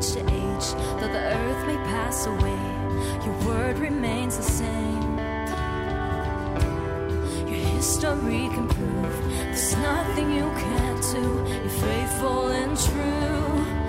age to age. Though the earth may pass away, your word remains the same. Your history can prove there's nothing you can't do. You're faithful and true.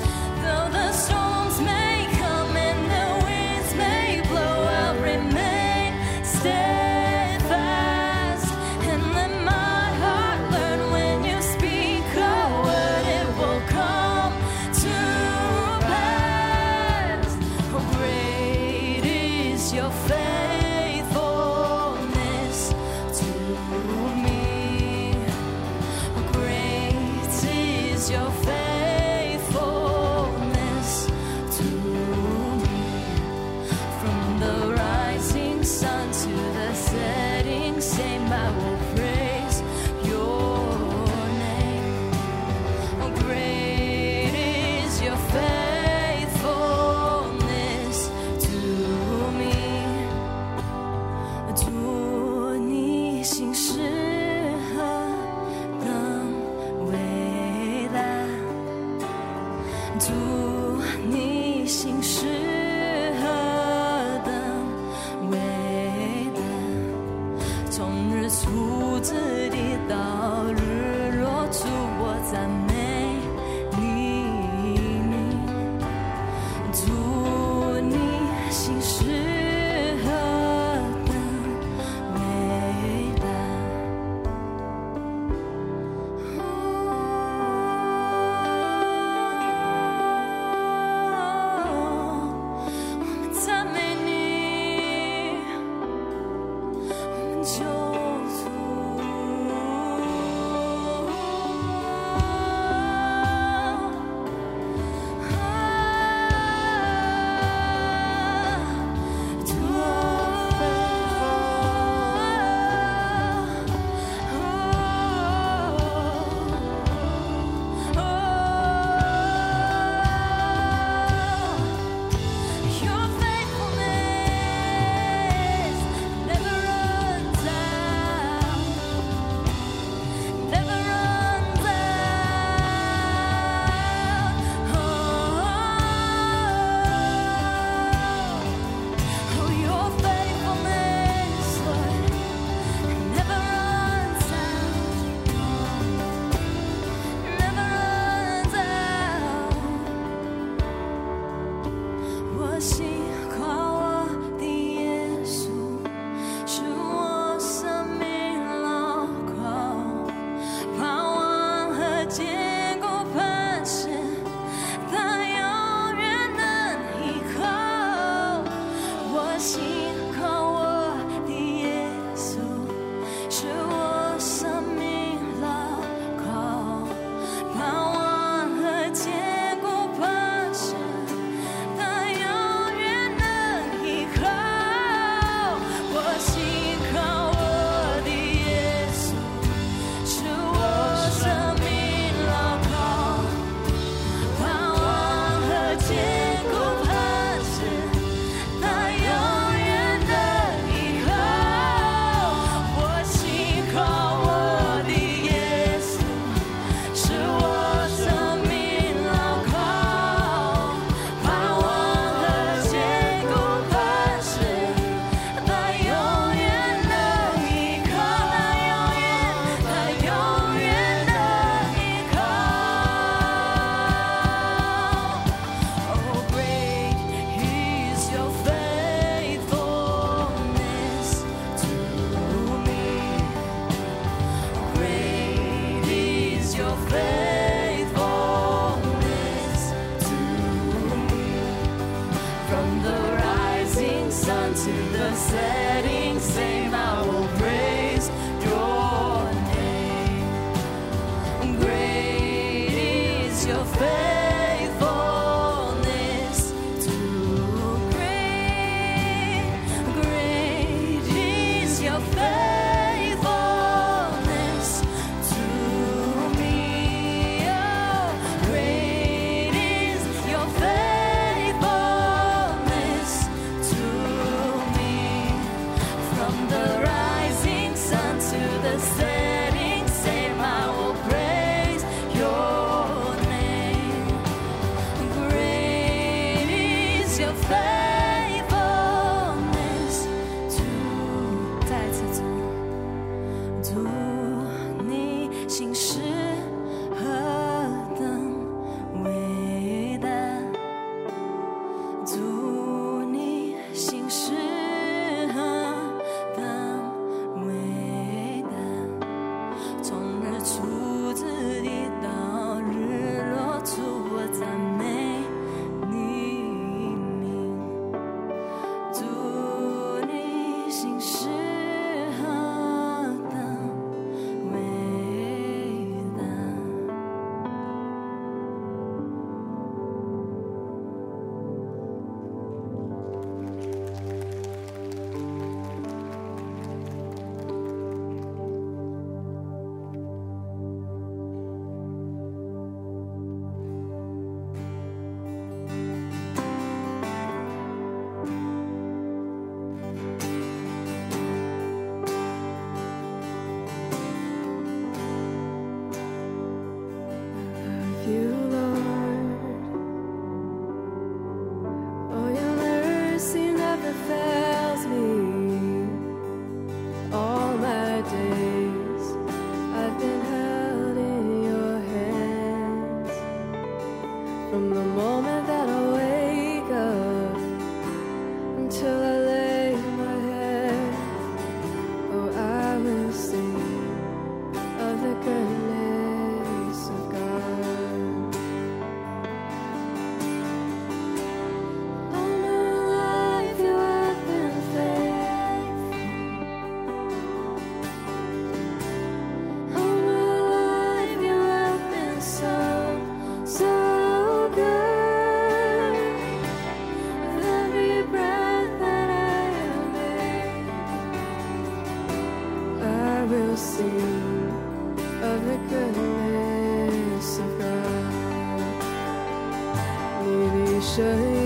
谁？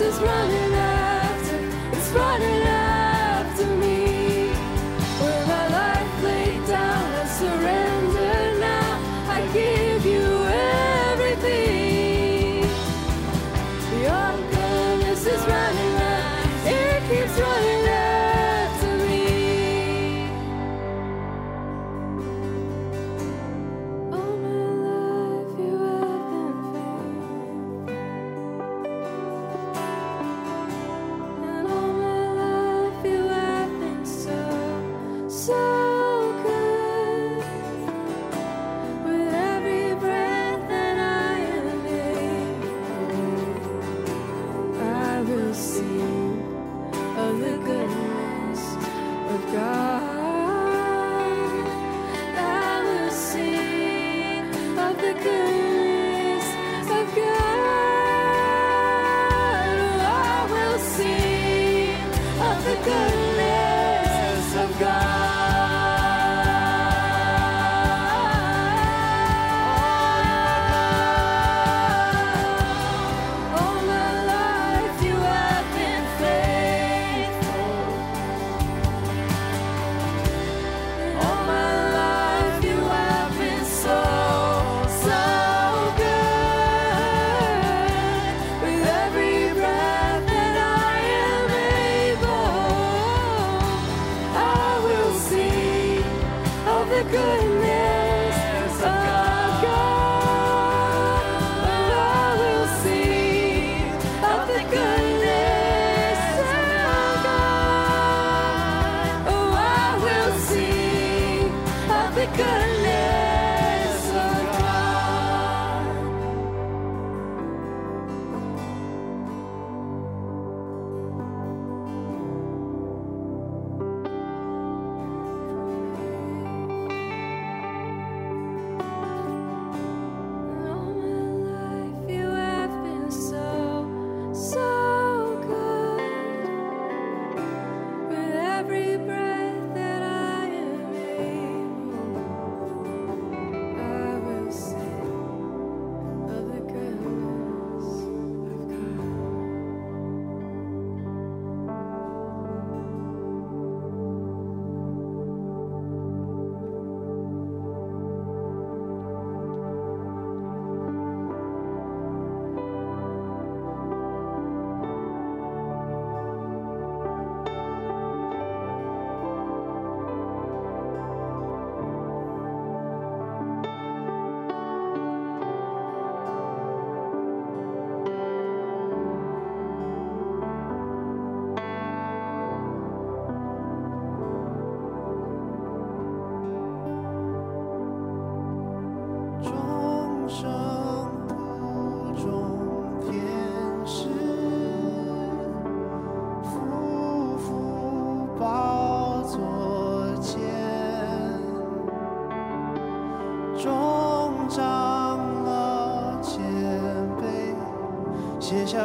is running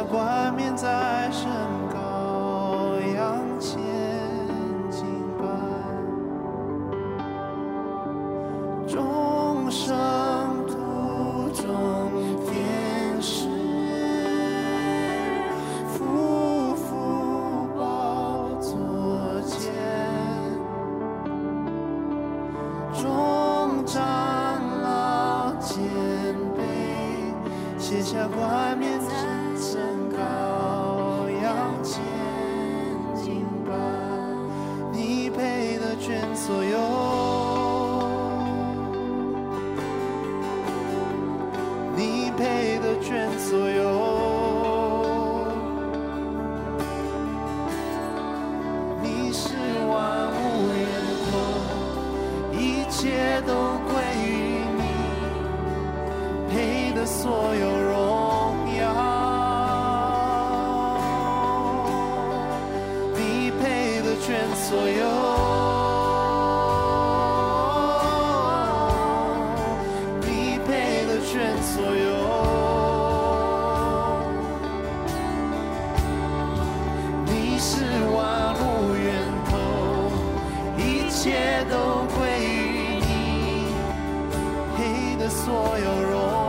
冠冕在一切都归于你，给的所有荣。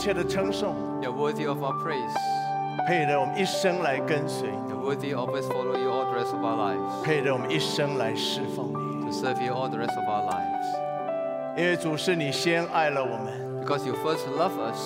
切的称颂， You're worthy of our praise. 配得我们一生来跟随， You're worthy of us follow you all the rest of our lives. 配得我们一生来侍奉你。 To serve you all the rest of our lives. 因为主是你先爱了我们， Because you first love us,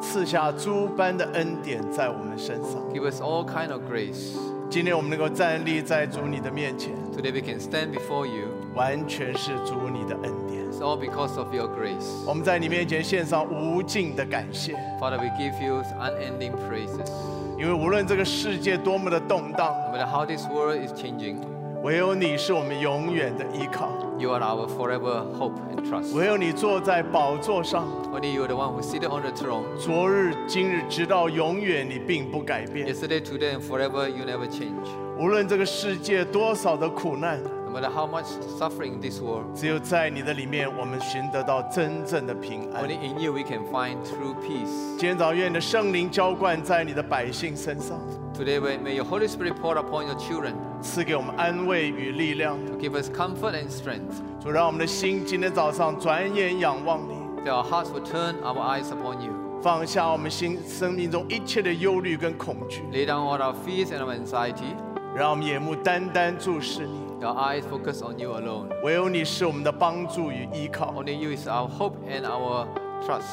赐下诸般的恩典在我们身上。 give us all kind of grace. 今天我们能够站立在主你的面前， Today we can stand before you. 完全是主你的恩典。 It's all because of your grace. 我们在你面前献上无尽的感谢，Father, we give you unending praises. 因为无论这个世界多么的动荡，No matter how this world is changing, 唯有你是我们永远的依靠，you are our forever hope and trust. 唯有你坐在宝座上，Only you are the one who seated on the throne. 昨日、今日，直到永远，你并不改变。Yesterday, today, and forever, you never change. 无论这个世界多少的苦难，No matter how much suffering in this world, 只有在你的里面，我们寻得到真正的平安。 only in you we can find true peace. 今天早愿你的圣灵浇灌在你的百姓身上， Today, may may your Holy Spirit pour upon your children 赐给我们安慰与力量。 to give us comfort and strength. 主，让我们的心今天早上转眼仰望你， That our hearts will turn our eyes upon you. 放下我们心生命中一切的忧虑跟恐惧， Lay down all our fears and our anxiety. 让我们眼目单单注视你。 Our eyes focus on you alone. 唯有你是我们的帮助与依靠，Only you is our hope and our trust.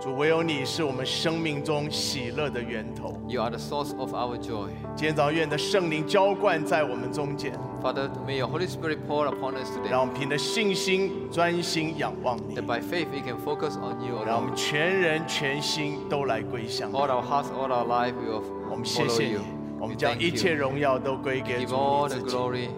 主，唯有你是我们生命中喜乐的源头。You are the source of our joy. 今天早愿的圣灵浇灌在我们中间，Father, may your Holy Spirit pour upon us today. 让我们凭着信心专心仰望你 That，by faith we can focus on you 让我们 alone. 全人全心都来归向。All our hearts, all our life, we 我 will 们谢 follow 谢你 you.，我们将一切荣耀都归给主你自己。glory